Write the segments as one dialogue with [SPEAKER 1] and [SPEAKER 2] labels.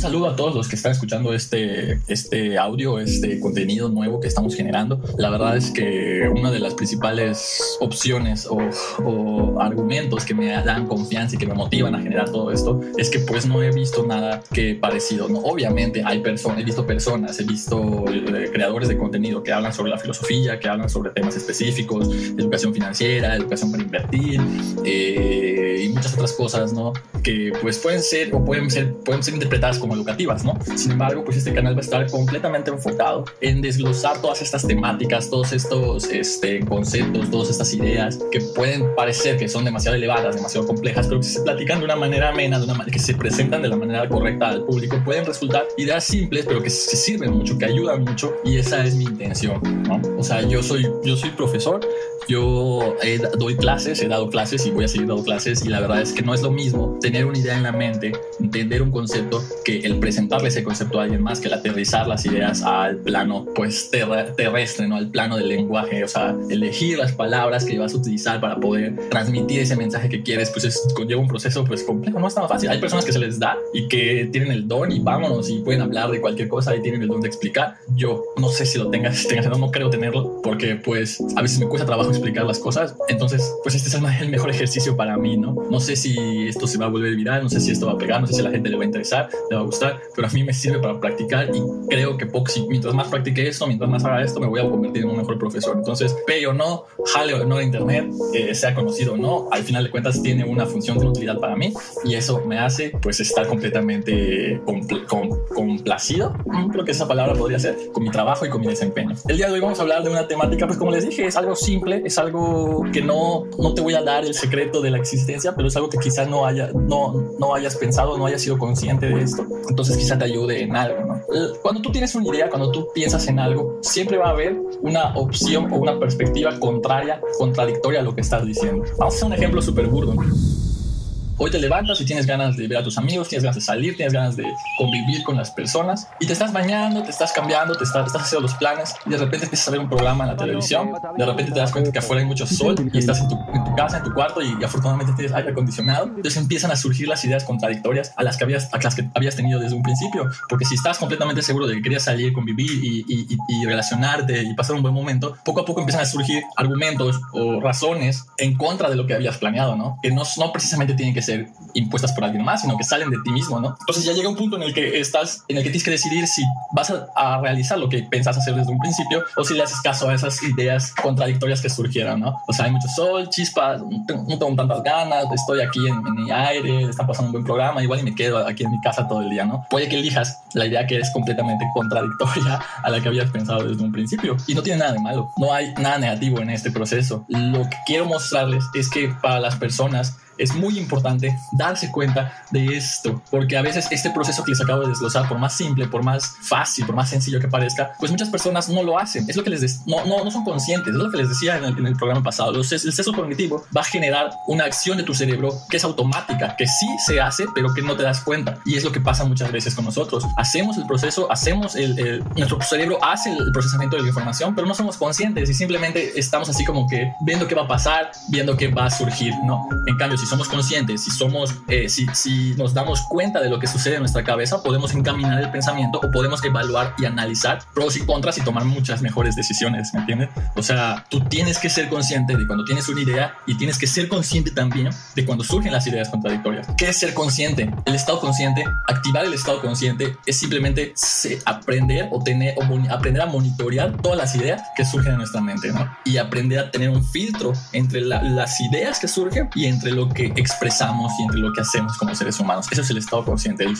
[SPEAKER 1] Un saludo a todos los que están escuchando este, este audio, este contenido nuevo que estamos generando. La verdad es que una de las principales opciones o, o argumentos que me dan confianza y que me motivan a generar todo esto es que pues no he visto nada que parecido. ¿no? Obviamente hay personas, he visto personas, he visto eh, creadores de contenido que hablan sobre la filosofía, que hablan sobre temas específicos, educación financiera, educación para invertir eh, y muchas otras cosas, ¿no? Que pues pueden ser o pueden ser, pueden ser interpretadas como educativas, ¿no? Sin embargo, pues este canal va a estar completamente enfocado en desglosar todas estas temáticas, todos estos este, conceptos, todas estas ideas que pueden parecer que son demasiado elevadas, demasiado complejas, pero que se platican de una manera amena, de una manera que se presentan de la manera correcta al público, pueden resultar ideas simples, pero que se sirven mucho, que ayudan mucho, y esa es mi intención, ¿no? O sea, yo soy, yo soy profesor, yo doy clases, he dado clases y voy a seguir dando clases, y la verdad es que no es lo mismo tener una idea en la mente, entender un concepto, que el presentarle ese concepto a alguien más, que el aterrizar las ideas al plano, pues, terrestre, ¿no? Al plano del lenguaje, o sea, elegir las palabras que vas a utilizar para poder transmitir ese mensaje que quieres, pues es, conlleva un proceso, pues, complejo, no es tan fácil. Hay personas que se les da y que tienen el don y vámonos y pueden hablar de cualquier cosa y tienen el don de explicar. Yo no sé si lo tengas, tengas no creo tenerlo porque, pues, a veces me cuesta trabajo explicar las cosas. Entonces, pues, este es el mejor ejercicio para mí, ¿no? No sé si esto se va a volver viral, no sé si esto va a pegar, no sé si a la gente le va a interesar, le va a gustar, pero a mí me sirve para practicar y creo que mientras más practique esto, mientras más haga esto, me voy a convertir en un mejor profesor. Entonces, pegue o no, jale o no de internet, eh, sea conocido o no, al final de cuentas tiene una función de utilidad para mí y eso me hace pues estar completamente complacido, mm, creo que esa palabra podría ser, con mi trabajo y con mi desempeño. El día de hoy vamos a hablar de una temática, pues como les dije, es algo simple, es algo que no, no te voy a dar el secreto de la existencia, pero es algo que quizás no, haya, no, no hayas pensado, no hayas sido consciente de esto. Entonces quizá te ayude en algo. Cuando tú tienes una idea, cuando tú piensas en algo, siempre va a haber una opción o una perspectiva contraria, contradictoria a lo que estás diciendo. Vamos a hacer un ejemplo súper burdo. Hoy te levantas y tienes ganas de ver a tus amigos, tienes ganas de salir, tienes ganas de convivir con las personas y te estás bañando, te estás cambiando, te estás, estás haciendo los planes y de repente empiezas a ver un programa en la televisión, de repente te das cuenta que afuera hay mucho sol y estás en tu, en tu casa, en tu cuarto y, afortunadamente tienes aire acondicionado. Entonces empiezan a surgir las ideas contradictorias a las que habías, a las que habías tenido desde un principio. Porque si estás completamente seguro de que querías salir, convivir y, y, y relacionarte y pasar un buen momento, poco a poco empiezan a surgir argumentos o razones en contra de lo que habías planeado, ¿no? Que no, no precisamente tienen que ser impuestas por alguien más, sino que salen de ti mismo, ¿no? Entonces ya llega un punto en el que estás, en el que tienes que decidir si vas a, realizar lo que pensás hacer desde un principio o si le haces caso a esas ideas contradictorias que surgieron, ¿no? O sea, hay mucho sol, chispas, no tengo, tantas ganas, estoy aquí en, en mi aire, está pasando un buen programa, igual y me quedo aquí en mi casa todo el día, ¿no? Puede que elijas la idea que es completamente contradictoria a la que habías pensado desde un principio y no tiene nada de malo, no hay nada negativo en este proceso. Lo que quiero mostrarles es que para las personas es muy importante darse cuenta de esto, porque a veces este proceso que les acabo de desglosar, por más simple, por más fácil, por más sencillo que parezca, pues muchas personas no lo hacen. Es lo que les no, no, no, son conscientes, es lo que les decía en el, programa pasado. el sesgo cognitivo va a generar una acción de tu cerebro que es automática, que sí se hace, pero que no te das cuenta. Y es lo que pasa muchas veces con nosotros. Hacemos el proceso, hacemos el, nuestro cerebro hace el procesamiento de la información, pero no somos conscientes y simplemente estamos así como que viendo qué va a pasar, viendo qué va a surgir, ¿no? En cambio, si somos conscientes, si somos, eh, si, si nos damos cuenta de lo que sucede en nuestra cabeza, podemos encaminar el pensamiento o podemos evaluar y analizar pros y contras y tomar muchas mejores decisiones, ¿me entiendes? O sea, tú tienes que ser consciente de cuando tienes una idea y tienes que ser consciente también de cuando surgen las ideas contradictorias. ¿Qué es ser consciente? El estado consciente, activar el estado consciente es simplemente aprender o tener o aprender a monitorear todas las ideas que surgen en nuestra mente, ¿no? Y aprender a tener un filtro entre las ideas que surgen y entre lo que expresamos y entre lo que hacemos como seres humanos. Eso es el estado consciente, el,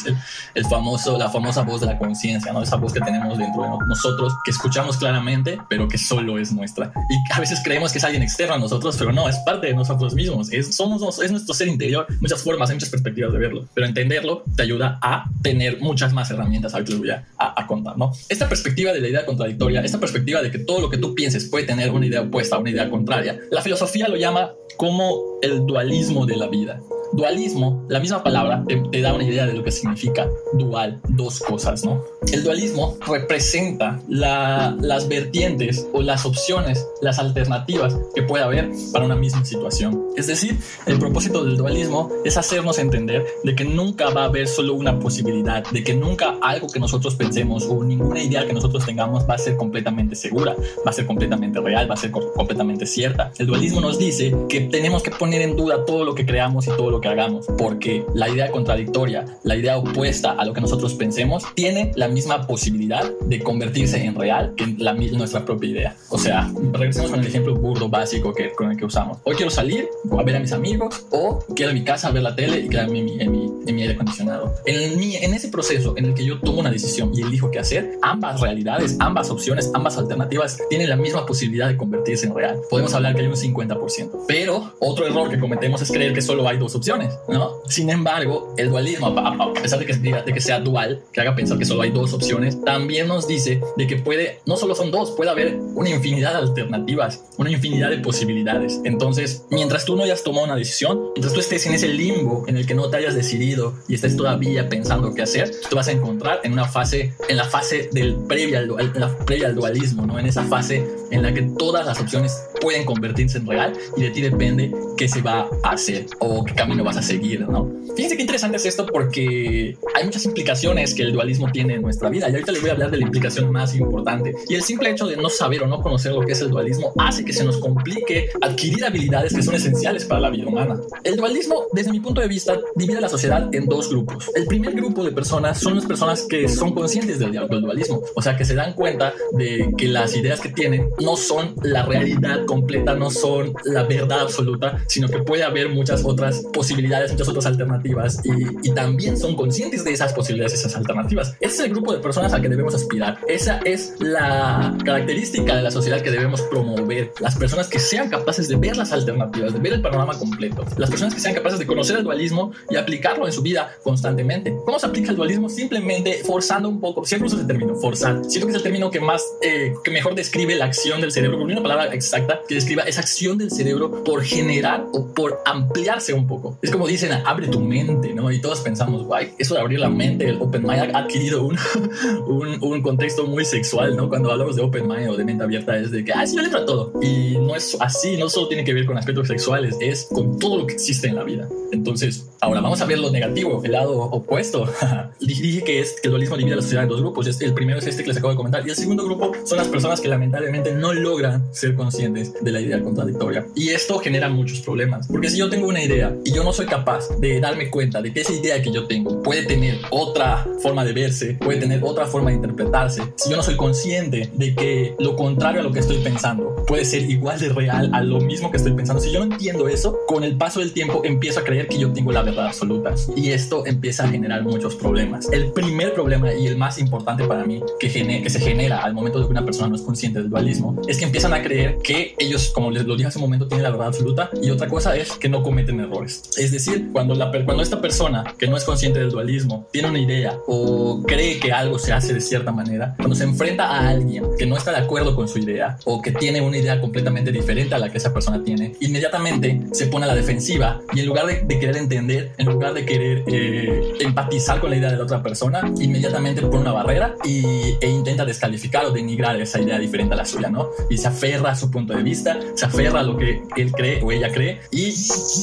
[SPEAKER 1] el famoso, la famosa voz de la conciencia, ¿no? Esa voz que tenemos dentro de nosotros, que escuchamos claramente, pero que solo es nuestra. Y a veces creemos que es alguien externo a nosotros, pero no, es parte de nosotros mismos. Es, somos, es nuestro ser interior. Muchas formas, hay muchas perspectivas de verlo, pero entenderlo te ayuda a tener muchas más herramientas. Ahorita les voy a, a, contar, ¿no? Esta perspectiva de la idea contradictoria, esta perspectiva de que todo lo que tú pienses puede tener una idea opuesta, una idea contraria, la filosofía lo llama como el dualismo de la vida. Dualismo, la misma palabra te, da una idea de lo que significa dual, dos cosas, ¿no? El dualismo representa las vertientes o las opciones, las alternativas que puede haber para una misma situación. Es decir, el propósito del dualismo es hacernos entender de que nunca va a haber solo una posibilidad, de que nunca algo que nosotros pensemos o ninguna idea que nosotros tengamos va a ser completamente segura, va a ser completamente real, va a ser completamente cierta. El dualismo nos dice que tenemos que poner en duda todo lo que creamos y todo lo que hagamos, porque la idea contradictoria, la idea opuesta a lo que nosotros pensemos, tiene la misma posibilidad de convertirse en real que la, nuestra propia idea. O sea, regresemos con el ejemplo burdo básico que, con el que usamos. Hoy quiero salir a ver a mis amigos o quiero en mi casa a ver la tele y quedarme en mi, en mi, en mi aire acondicionado. En, mi, en ese proceso en el que yo tomo una decisión y elijo qué hacer, ambas realidades, ambas opciones, ambas alternativas tienen la misma posibilidad de convertirse en real. Podemos hablar que hay un 50%. Pero otro error que cometemos es creer que solo hay dos opciones, ¿no? Sin embargo, el dualismo, a pesar de que, de que sea dual, que haga pensar que solo hay dos opciones, también nos dice de que puede, no solo son dos, puede haber una infinidad de alternativas, una infinidad de posibilidades. Entonces, mientras tú no hayas tomado una decisión, mientras tú estés en ese limbo en el que no te hayas decidido y estés todavía pensando qué hacer, tú vas a encontrar en una fase, en la fase del previa al dualismo, ¿no? En esa fase en la que todas las opciones pueden convertirse en real y de ti depende qué se va a hacer o qué camino vas a seguir, ¿no? Fíjense qué interesante es esto porque hay muchas implicaciones que el dualismo tiene en nuestra vida y ahorita les voy a hablar de la implicación más importante y el simple hecho de no saber o no conocer lo que es el dualismo hace que se nos complique adquirir habilidades que son esenciales para la vida humana. El dualismo, desde mi punto de vista, divide a la sociedad en dos grupos. El primer grupo de personas son las personas que son conscientes del, del dualismo, o sea, que se dan cuenta de que las ideas que tienen no son la realidad completa, no son la verdad absoluta, sino que puede haber muchas otras posibilidades, muchas otras alternativas y, también son conscientes de esas posibilidades, esas alternativas. Ese es el grupo de personas al que debemos aspirar. Esa es la característica de la sociedad que debemos promover. Las personas que sean capaces de ver las alternativas, de ver el panorama completo. Las personas que sean capaces de conocer el dualismo y aplicarlo en su vida constantemente. ¿Cómo se aplica el dualismo? Simplemente forzando un poco. Siempre uso ese término, forzar. Siento que es el término que más, eh, que mejor describe la acción del cerebro, una palabra exacta que describa esa acción del cerebro por generar o por ampliarse un poco. Es como dicen, abre tu mente, ¿no? Y todos pensamos, guay, eso de abrir la mente, el open mind ha adquirido un, un, un contexto muy sexual, ¿no? Cuando hablamos de open mind o de mente abierta es de que, ah, sí, yo le todo. Y no es así, no solo tiene que ver con aspectos sexuales, es con todo lo que existe en la vida. Entonces, ahora vamos a ver lo negativo, el lado opuesto. Dije que, es, que el dualismo divide a la sociedad en dos grupos. El primero es este que les acabo de comentar. Y el segundo grupo son las personas que lamentablemente no logran ser conscientes de la idea contradictoria. Y esto genera muchos problemas. Porque si yo tengo una idea y yo no soy capaz de darme cuenta de que esa idea que yo tengo puede tener otra forma de verse, puede tener otra forma de interpretarse, si yo no soy consciente de que lo contrario a lo que estoy pensando puede ser igual de real a lo mismo que estoy pensando, si yo no entiendo eso, con el paso del tiempo empiezo a creer que yo tengo la verdad absoluta. Y esto empieza a generar muchos problemas. El primer problema y el más importante para mí que, que se genera al momento de que una persona no es consciente del dualismo es que empiezan a creer que ellos, como les lo dije hace un momento, tienen la verdad absoluta y otra cosa es que no cometen errores. Es decir, cuando, la, cuando esta persona que no es consciente del dualismo tiene una idea o cree que algo se hace de cierta manera, cuando se enfrenta a alguien que no está de acuerdo con su idea o que tiene una idea completamente diferente a la que esa persona tiene, inmediatamente se pone a la defensiva y en lugar de, querer entender, en lugar de querer eh, empatizar con la idea de la otra persona, inmediatamente pone una barrera y, e intenta descalificar o denigrar esa idea diferente a la suya, ¿no? Y se aferra a su punto de vista, se aferra a lo que él cree o ella cree y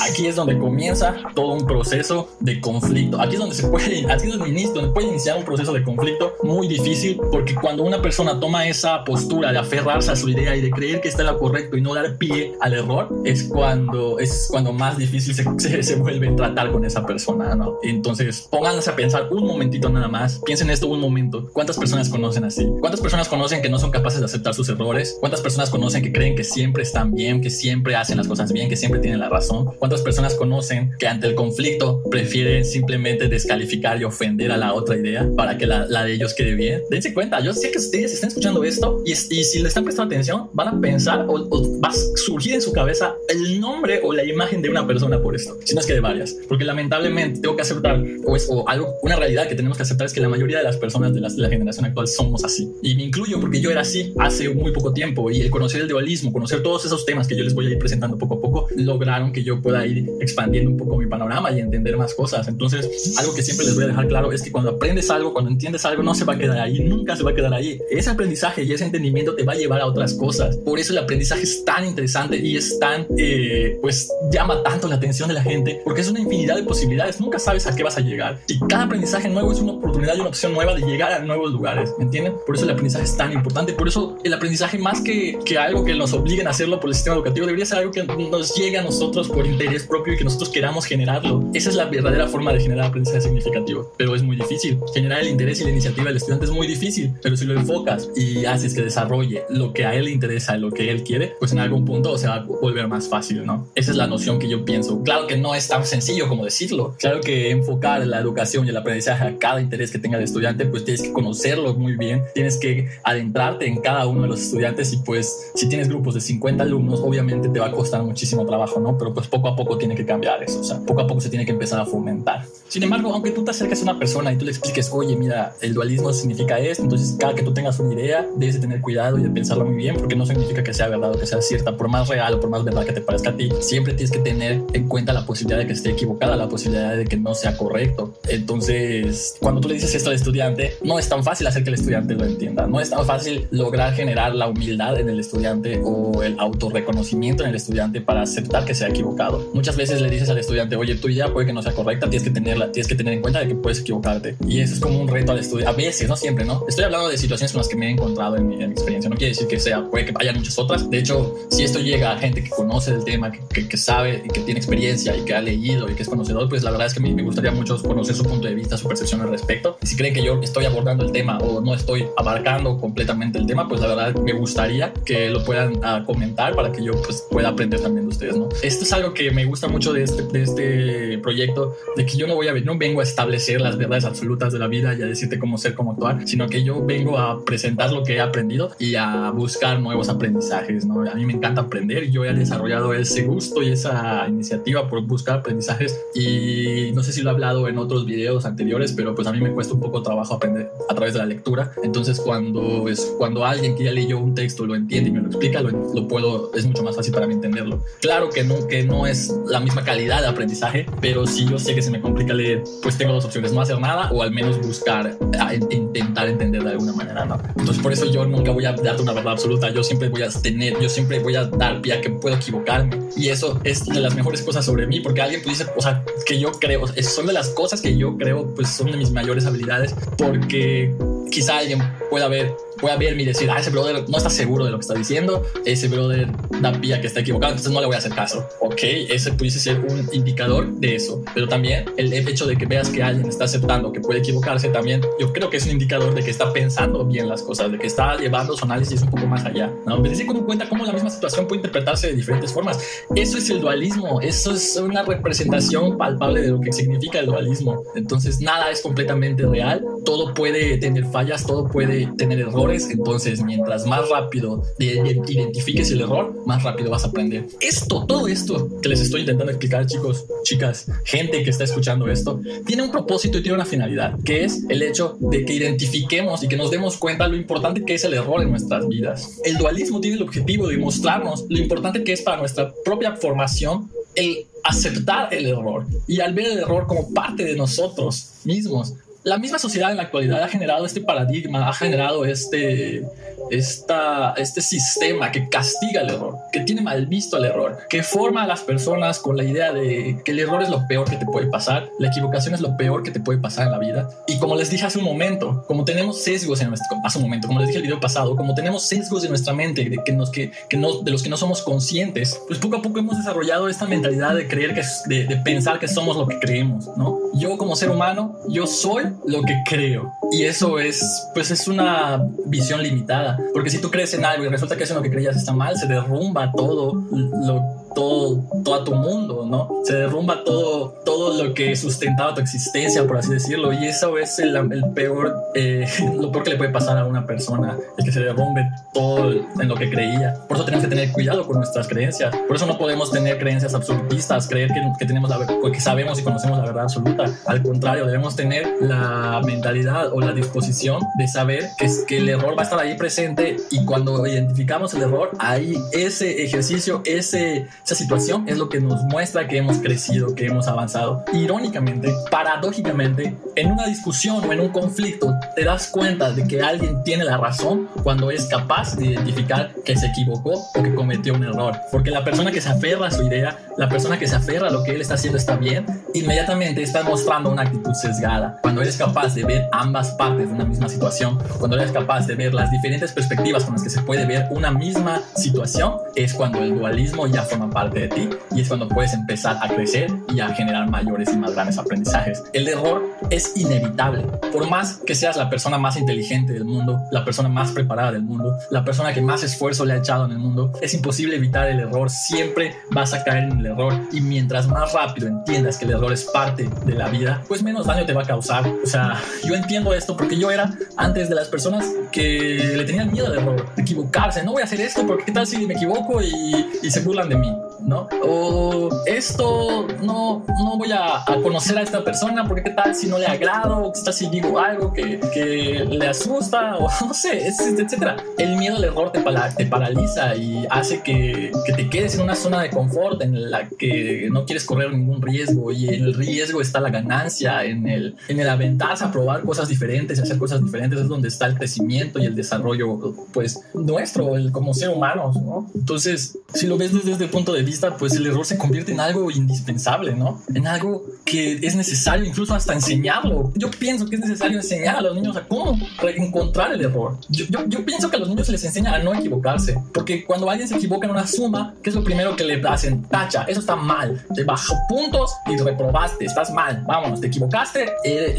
[SPEAKER 1] aquí es donde comienza todo un proceso de conflicto. Aquí es donde se puede, aquí es donde, donde puede iniciar un proceso de conflicto muy difícil porque cuando una persona toma esa postura de aferrarse a su idea y de creer que está en lo correcto y no dar pie al error, es cuando, es cuando más difícil se, se, vuelve a tratar con esa persona, ¿no? Entonces, pónganse a pensar un momentito nada más, piensen esto un momento. ¿Cuántas personas conocen así? ¿Cuántas personas conocen que no son capaces de aceptar sus errores? ¿Cuántas personas conocen que creen que siempre están bien, que siempre hacen las cosas bien, que siempre tienen la razón? ¿Cuántas personas conocen que ante el conflicto prefieren simplemente descalificar y ofender a la otra idea para que la, la de ellos quede bien? Dense cuenta, yo sé que ustedes están escuchando esto y, y si le están prestando atención, van a pensar o, o va a surgir en su cabeza el nombre o la imagen de una persona por esto, si no es que de varias. Porque lamentablemente tengo que aceptar, o es o algo, una realidad que tenemos que aceptar es que la mayoría de las personas de la, de la generación actual somos así. Y me incluyo porque yo era así hace muy poco tiempo y el conocer el dualismo, conocer todos esos temas que yo les voy a ir presentando poco a poco, lograron que yo pueda ir expandiendo un poco mi panorama y entender más cosas. Entonces, algo que siempre les voy a dejar claro es que cuando aprendes algo, cuando entiendes algo, no se va a quedar ahí, nunca se va a quedar ahí. Ese aprendizaje y ese entendimiento te va a llevar a otras cosas. Por eso el aprendizaje es tan interesante y es tan, eh, pues, llama tanto la atención de la gente, porque es una infinidad de posibilidades. Nunca sabes a qué vas a llegar. Y cada aprendizaje nuevo es una oportunidad y una opción nueva de llegar a nuevos lugares. ¿Me entienden? Por eso el aprendizaje es tan importante. Por eso el aprendizaje, más que, que algo que nos obliguen a hacerlo por el sistema educativo, debería ser algo que nos llegue a nosotros por interés propio y que nosotros queramos generarlo. Esa es la verdadera forma de generar aprendizaje significativo. Pero es muy difícil. Generar el interés y la iniciativa del estudiante es muy difícil. Pero si lo enfocas y haces que desarrolle lo que a él le interesa, lo que él quiere, pues en algún punto se va a volver más fácil, ¿no? Esa es la noción que yo pienso. Claro que no es tan sencillo como decirlo. Claro que enfocar la educación y el aprendizaje a cada interés que tenga el estudiante, pues tienes que conocerlo muy bien, tienes que adentrarte en cada uno de los estudiantes y pues si tienes grupos de 50 alumnos, obviamente te va a costar muchísimo trabajo, ¿no? Pero pues poco a poco tiene que cambiar eso, o sea, poco a poco se tiene que empezar a fomentar. Sin embargo, aunque tú te acerques a una persona y tú le expliques, oye, mira, el dualismo significa esto, entonces cada que tú tengas una idea, debes de tener cuidado y de pensarlo muy bien, porque no significa que sea verdad o que sea cierta, por más real o por más verdad que te parezca a ti, siempre tienes que tener en cuenta la posibilidad de que esté equivocada, la posibilidad de que no sea correcto. Entonces, cuando tú le dices esto al estudiante, no es tan fácil hacer que el estudiante lo entienda, no es tan fácil lograr generar la humildad en el estudiante o el autorreconocimiento en el estudiante para aceptar que se ha equivocado. Muchas veces le dices al estudiante, oye, tu idea puede que no sea correcta, tienes que tenerla, tienes que tener en cuenta de que puedes equivocarte. Y eso es como un reto al estudiante. A veces, no siempre, ¿no? Estoy hablando de situaciones con las que me he encontrado en mi, en mi experiencia. No quiere decir que sea, puede que haya muchas otras. De hecho, si esto llega a gente que conoce el tema, que, que, que sabe y que tiene experiencia y que ha leído y que es conocedor, pues la verdad es que me, me gustaría mucho conocer su punto de vista, su percepción al respecto. Y si creen que yo estoy abordando el tema o no estoy abarcando completamente el tema, pues la verdad me gustaría que lo puedan uh, comentar para que yo pues, pueda aprender también de ustedes, ¿no? Esto es algo que me gusta mucho de este, de este proyecto, de que yo no voy a no vengo a establecer las verdades absolutas de la vida y a decirte cómo ser, cómo actuar, sino que yo vengo a presentar lo que he aprendido y a buscar nuevos aprendizajes, ¿no? A mí me encanta aprender y yo he desarrollado ese gusto y esa iniciativa por buscar aprendizajes y no sé si lo he hablado en otros videos anteriores, pero pues a mí me cuesta un poco trabajo aprender a través de la lectura. Entonces cuando es cuando alguien que ya leyó un texto lo entiende y me lo explica, lo, lo puedo es mucho más fácil para mí entenderlo. Claro que no que no es la misma calidad de aprendizaje, pero si yo sé que se me complica leer, pues tengo dos opciones, no hacer nada o al menos buscar a, intentar entender de alguna manera, ¿no? Entonces por eso yo nunca voy a darte una verdad absoluta, yo siempre voy a tener, yo siempre voy a dar pie a que puedo equivocarme y eso es de las mejores cosas sobre mí porque alguien dice, o sea, que yo creo, son de las cosas que yo creo pues son de mis mayores habilidades porque quizá alguien pueda ver, pueda verme y decir, ah, ese brother no está seguro de lo que está diciendo, ese brother da pía que está equivocado, entonces no le voy a hacer caso. Ok, ese pudiese ser un indicador de eso, pero también el hecho de que veas que alguien está aceptando que puede equivocarse también, yo creo que es un indicador de que está pensando bien las cosas, de que está llevando su análisis un poco más allá. ¿no? Pero sí como cuenta cómo la misma situación puede interpretarse de diferentes formas. Eso es el dualismo, eso es una representación palpable de lo que significa el dualismo. Entonces nada es completamente real, todo puede tener fallas, todo puede tener errores, entonces mientras más rápido identifiques el error, más rápido vas a aprender. Esto, todo esto que les estoy intentando explicar, chicos, chicas, gente que está escuchando esto, tiene un propósito y tiene una finalidad, que es el hecho de que identifiquemos y que nos demos cuenta lo importante que es el error en nuestras vidas. El dualismo tiene el objetivo de mostrarnos lo importante que es para nuestra propia formación el aceptar el error y al ver el error como parte de nosotros mismos. La misma sociedad en la actualidad ha generado este paradigma, ha generado este, esta, este sistema que castiga el error, que tiene mal visto el error, que forma a las personas con la idea de que el error es lo peor que te puede pasar, la equivocación es lo peor que te puede pasar en la vida. Y como les dije hace un momento, como tenemos sesgos en nuestro, hace un momento, como les dije el video pasado, como tenemos sesgos en nuestra mente de, que nos, que, que no, de los que no somos conscientes, pues poco a poco hemos desarrollado esta mentalidad de creer que, de, de pensar que somos lo que creemos, ¿no? Yo como ser humano, yo soy lo que creo. Y eso es, pues es una visión limitada. Porque si tú crees en algo y resulta que eso en lo que creías está mal, se derrumba todo lo todo, todo tu mundo, ¿no? Se derrumba todo, todo lo que sustentaba tu existencia, por así decirlo, y eso es el, peor, eh, lo peor que le puede pasar a una persona, el que se derrumbe todo en lo que creía. Por eso tenemos que tener cuidado con nuestras creencias, por eso no podemos tener creencias absolutistas, creer que, que tenemos la, que sabemos y conocemos la verdad absoluta. Al contrario, debemos tener la mentalidad o la disposición de saber que, es, que el error va a estar ahí presente y cuando identificamos el error, ahí ese ejercicio, ese, esa situación es lo que nos muestra que hemos crecido, que hemos avanzado. Irónicamente, paradójicamente, en una discusión o en un conflicto, te das cuenta de que alguien tiene la razón cuando es capaz de identificar que se equivocó o que cometió un error. Porque la persona que se aferra a su idea, la persona que se aferra a lo que él está haciendo está bien, inmediatamente está mostrando una actitud sesgada. Cuando eres capaz de ver ambas partes de una misma situación, cuando eres capaz de ver las diferentes perspectivas con las que se puede ver una misma situación, es cuando el dualismo ya forma parte de ti y es cuando puedes empezar a crecer y a generar mayores y más grandes aprendizajes. El error es inevitable. Por más que seas la persona más inteligente del mundo, la persona más preparada del mundo, la persona que más esfuerzo le ha echado en el mundo, es imposible evitar el error. Siempre vas a caer en el error y mientras más rápido entiendas que el error es parte de la vida, pues menos daño te va a causar. O sea, yo entiendo esto porque yo era antes de las personas que le tenían miedo al error, de equivocarse. No voy a hacer esto porque qué tal si me equivoco y, y se burlan de mí. ¿No? O esto no, no voy a, conocer a esta persona porque qué tal si no le agrado, o qué tal si digo algo que, que le asusta, o no sé, etcétera. El miedo al error te, te paraliza y hace que, que, te quedes en una zona de confort en la que no quieres correr ningún riesgo y en el riesgo está la ganancia, en el, en el aventarse a probar cosas diferentes, hacer cosas diferentes es donde está el crecimiento y el desarrollo, pues, nuestro, el, como ser humanos, ¿no? Entonces, si lo ves desde este punto de vista, pues el error se convierte en algo indispensable, ¿no? En algo que es necesario incluso hasta enseñarlo. Yo pienso que es necesario enseñar a los niños a cómo encontrar el error. Yo, yo, pienso que a los niños se les enseña a no equivocarse, porque cuando alguien se equivoca en una suma, ¿qué es lo primero que le hacen? Tacha, eso está mal, te bajo puntos y reprobaste, estás mal, vámonos, te equivocaste,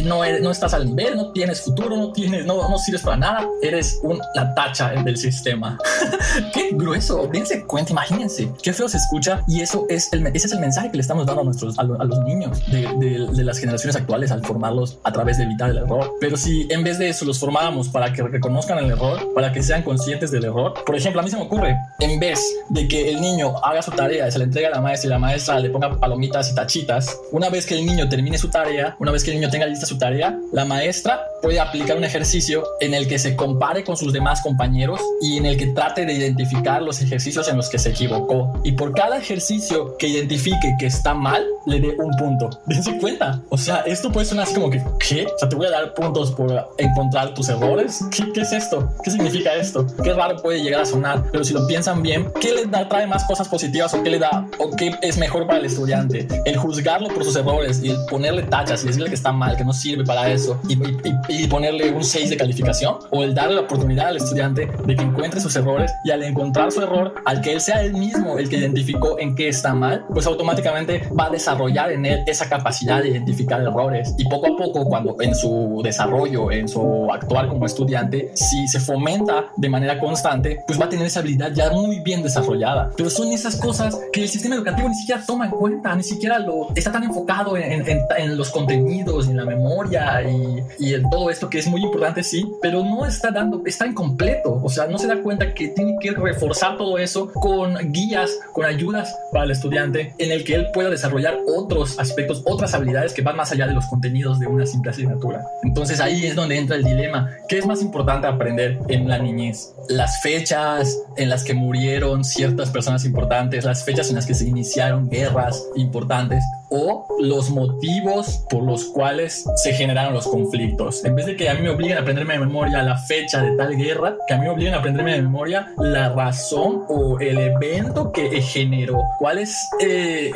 [SPEAKER 1] no, no estás al nivel, no tienes futuro, no, tienes, no, no sirves para nada, eres un, la tacha del sistema. Qué grueso, dense cuenta, imagínense, qué feo se escucha y eso es el, ese es el mensaje que le estamos dando a, nuestros, a, los niños de, de, las generaciones actuales al formarlos a través de evitar el error. Pero si en vez de eso los formáramos para que reconozcan el error, para que sean conscientes del error, por ejemplo, a mí se me ocurre, en vez de que el niño haga su tarea se le entregue a la maestra y la maestra le ponga palomitas y tachitas, una vez que el niño termine su tarea, una vez que el niño tenga lista su tarea, la maestra puede aplicar un ejercicio en el que se compare con sus demás compañeros y en el que trate de identificar los ejercicios en los que se equivocó. Y por cada ejercicio que identifique que está mal, le dé un punto. Dense cuenta. O sea, esto puede sonar así como que, ¿qué? O sea, te voy a dar puntos por encontrar tus errores. ¿Qué, qué es esto? ¿Qué significa esto? Qué raro puede llegar a sonar, pero si lo piensan bien, ¿qué le da, trae más cosas positivas o qué le da o qué es mejor para el estudiante? El juzgarlo por sus errores y el ponerle tachas y decirle que está mal, que no sirve para eso y, y, y ponerle un 6 de calificación o el darle la oportunidad al estudiante de que encuentre sus errores y al encontrar su error, al que él sea él mismo el que identificó en qué está mal, pues automáticamente va a desarrollar en él esa capacidad de identificar errores. Y poco a poco, cuando en su desarrollo, en su actuar como estudiante, si se fomenta de manera constante, pues va a tener esa habilidad ya muy bien desarrollada. Pero son esas cosas que el sistema educativo ni siquiera toma en cuenta, ni siquiera lo está tan enfocado en, en, los contenidos, en la memoria y, y, en todo esto que es muy importante, sí, pero no está dando, está incompleto. O sea, no se da cuenta que tiene que reforzar todo eso con guías, con ayudas para el estudiante en el que él pueda desarrollar otros aspectos, otras habilidades que van más allá de los contenidos de una simple asignatura. Entonces ahí es donde entra el dilema. ¿Qué es más importante aprender en la niñez? Las fechas en las que murieron ciertas personas importantes, las fechas en las que se iniciaron guerras importantes o los motivos por los cuales se generaron los conflictos. En vez de que a mí me obliguen a aprenderme de memoria la fecha de tal guerra, que a mí me obliguen a aprenderme de memoria la razón o el evento que generó, cuál es eh,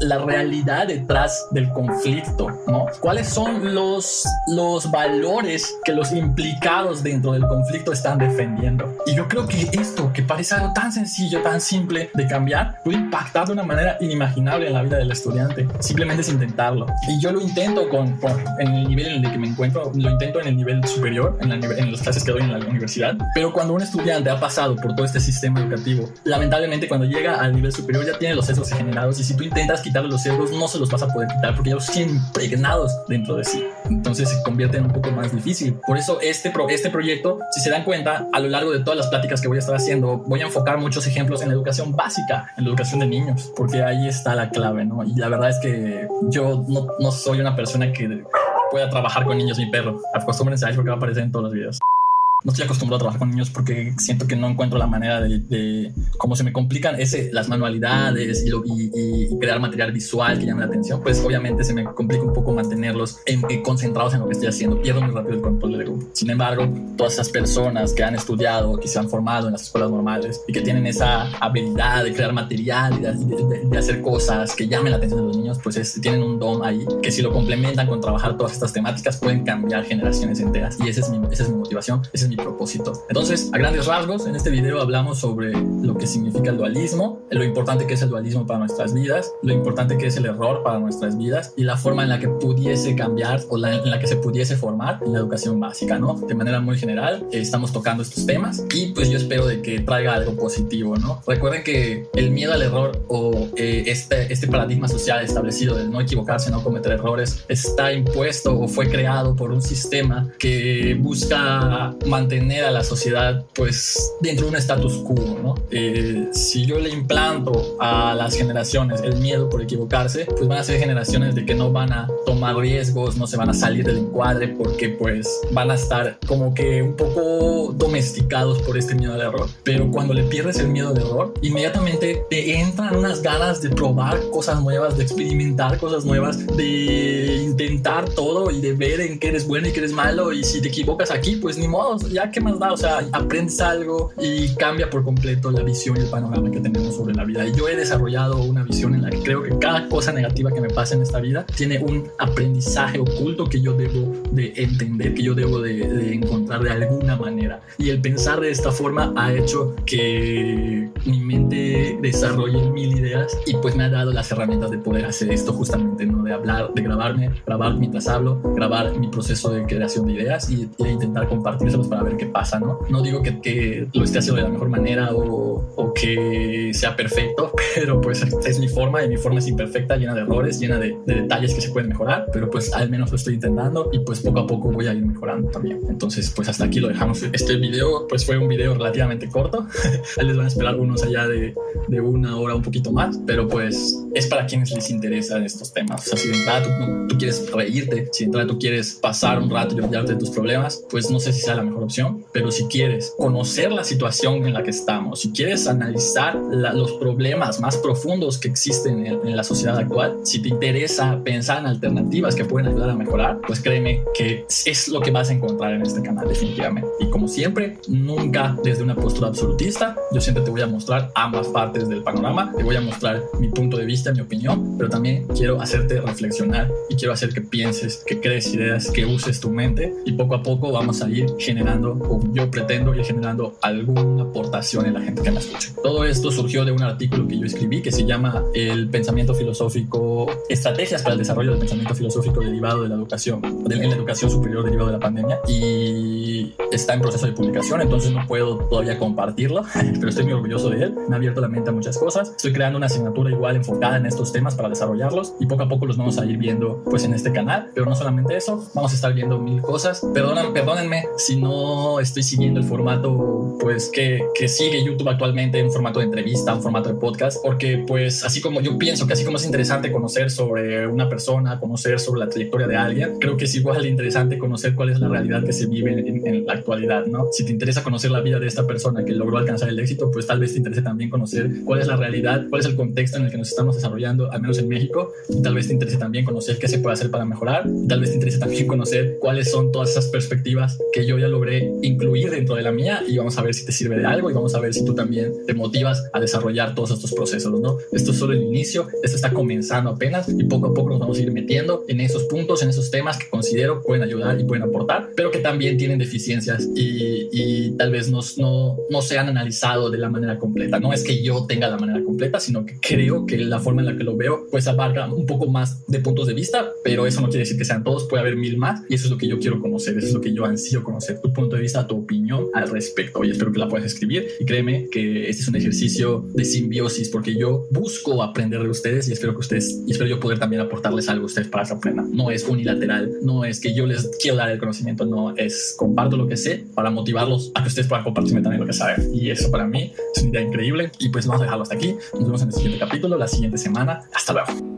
[SPEAKER 1] la realidad detrás del conflicto, ¿no? ¿Cuáles son los, los valores que los implicados dentro del conflicto están defendiendo? Y yo creo que esto, que parece algo tan sencillo, tan simple de cambiar, puede impactar de una manera inimaginable en la vida del estudiante simplemente es intentarlo. Y yo lo intento con, en el nivel en el que me encuentro, lo intento en el nivel superior, en, la, en las clases que doy en la universidad, pero cuando un estudiante ha pasado por todo este sistema educativo, lamentablemente cuando llega al nivel superior ya tiene los sesgos generados y si tú intentas quitarle los sesgos no se los vas a poder quitar porque ya los tienen impregnados dentro de sí. Entonces se convierte en un poco más difícil. Por eso este, pro, este proyecto, si se dan cuenta, a lo largo de todas las pláticas que voy a estar haciendo, voy a enfocar muchos ejemplos en la educación básica, en la educación de niños, porque ahí está la clave, ¿no? Y la verdad es que yo no, no soy una persona que pueda trabajar con niños ni perro. Acostúmbrense a eso porque va a aparecer en todos los videos no estoy acostumbrado a trabajar con niños porque siento que no encuentro la manera de, de cómo se me complican ese, las manualidades y, crear material visual que llame la atención, pues obviamente se me complica un poco mantenerlos concentrados en lo que estoy haciendo. Pierdo muy rápido el control del grupo. Sin embargo, todas esas personas que han estudiado, que se han formado en las escuelas normales y que tienen esa habilidad de crear material y de, hacer cosas que llamen la atención de los niños, pues tienen un don ahí que si lo complementan con trabajar todas estas temáticas pueden cambiar generaciones enteras. Y esa es mi, esa es mi motivación. Mi propósito. Entonces, a grandes rasgos, en este video hablamos sobre lo que significa el dualismo, lo importante que es el dualismo para nuestras vidas, lo importante que es el error para nuestras vidas y la forma en la que pudiese cambiar o la, en la que se pudiese formar en la educación básica, ¿no? De manera muy general, eh, estamos tocando estos temas y pues yo espero de que traiga algo positivo, ¿no? Recuerden que el miedo al error o eh, este, este paradigma social establecido de no equivocarse, no cometer errores, está impuesto o fue creado por un sistema que busca mantener a la sociedad pues dentro de un status quo, ¿no? Eh, si yo le implanto a las generaciones el miedo por equivocarse, pues van a ser generaciones de que no van a tomar riesgos, no se van a salir del encuadre porque pues van a estar como que un poco domesticados por este miedo al error. Pero cuando le pierdes el miedo al error, inmediatamente te entran unas ganas de probar cosas nuevas, de experimentar cosas nuevas, de intentar todo y de ver en qué eres bueno y qué eres malo y si te equivocas aquí, pues ni modo, ya qué más da, o sea, aprendes algo y cambia por completo la visión y el panorama que tenemos sobre la vida. Y yo he desarrollado una visión en la que creo que cada cosa negativa que me pasa en esta vida tiene un aprendizaje oculto que yo debo de entender, que yo debo de, de encontrar de alguna manera. Y el pensar de esta forma ha hecho que mi mente desarrolle mil ideas y pues me ha dado las herramientas de poder hacer esto justamente, ¿no? De hablar, de grabarme, grabar mientras hablo, grabar mi proceso de creación de ideas y, e intentar compartírselos para ver qué pasa, ¿no? No digo que, que lo esté haciendo de la mejor manera o, o, que sea perfecto, pero pues es mi forma y mi forma es imperfecta, llena de errores, llena de, de, detalles que se pueden mejorar, pero pues al menos lo estoy intentando y pues poco a poco voy a ir mejorando también. Entonces pues hasta aquí lo dejamos. Este video pues fue un video relativamente corto, ahí les van a esperar unos allá de, de una hora un poquito más, pero pues es para quienes les interesan estos temas. O sea, si de entrada tú, tú quieres reírte, si de entrada tú quieres pasar un rato y olvidarte de tus problemas, pues no sé si sea la mejor opción, pero si quieres conocer la situación en la que estamos, si quieres analizar la, los problemas más profundos que existen en, en, la sociedad actual, si te interesa pensar en alternativas que pueden ayudar a mejorar, pues créeme que es lo que vas a encontrar en este canal definitivamente. Y como siempre, nunca desde una postura absolutista, yo siempre te voy a mostrar ambas partes del panorama, te voy a mostrar mi punto de vista, mi opinión, pero también quiero hacerte reflexionar y quiero hacer que pienses, que crees ideas, que uses tu mente y poco a poco vamos a ir generando, o yo pretendo ir generando alguna aportación en la gente que me escuche. Todo esto surgió de un artículo que yo escribí que se llama El pensamiento filosófico, estrategias para el desarrollo del pensamiento filosófico derivado de la educación, de la educación superior derivado de la pandemia y está en proceso de publicación, entonces no puedo todavía compartirlo, pero estoy muy orgulloso de él, me ha abierto la mente a muchas cosas, estoy creando una asignatura igual enfocada en estos temas para desarrollarlos y poco a poco los vamos a ir viendo pues en este canal, pero no solamente eso, vamos a estar viendo mil cosas, perdónenme si no estoy siguiendo el formato pues que, que sigue YouTube actualmente, un formato de entrevista, un formato de podcast, porque pues así como yo pienso que así como es interesante conocer sobre una persona, conocer sobre la trayectoria de alguien, creo que es igual de interesante conocer cuál es la realidad que se vive en, en la actualidad, ¿no? Si te interesa conocer la vida de esta persona que logró alcanzar el éxito, pues tal vez te interese también conocer cuál es la realidad, cuál es el contexto en el que nos estamos desarrollando, al menos en México, y tal vez te interese también conocer qué se puede hacer para mejorar, y tal vez te interese también conocer cuáles son todas esas perspectivas que yo ya logré incluir dentro de la mía y vamos a ver si te sirve de algo y vamos a ver si tú también te motivas a desarrollar todos estos procesos, ¿no? Esto es solo el inicio, esto está comenzando apenas y poco a poco nos vamos a ir metiendo en esos puntos, en esos temas que considero pueden ayudar y pueden aportar, pero que también tienen deficiencias y, y tal vez no, no, no se han analizado de la manera completa. No es que yo tenga la manera completa, sino que creo que la forma en la que lo veo pues abarca un poco más de puntos de vista, pero eso no quiere decir que sean todos, puede haber mil más y eso es lo que yo quiero conocer, eso es lo que yo ansío conocer, tu punto de vista, tu opinión al respecto y espero que la puedas escribir y créeme que este es un ejercicio de simbiosis porque yo busco aprender de ustedes y espero que ustedes, y espero yo poder también aportarles algo a ustedes para que aprendan. No es unilateral, no es que yo les quiero dar el conocimiento, no, es comparto lo que sé para motivarlos a que ustedes puedan compartirme también lo que saben y eso para mí es una idea increíble y pues vamos a dejarlo hasta aquí. Nos vemos en el siguiente capítulo, la siguiente semana. Hasta luego.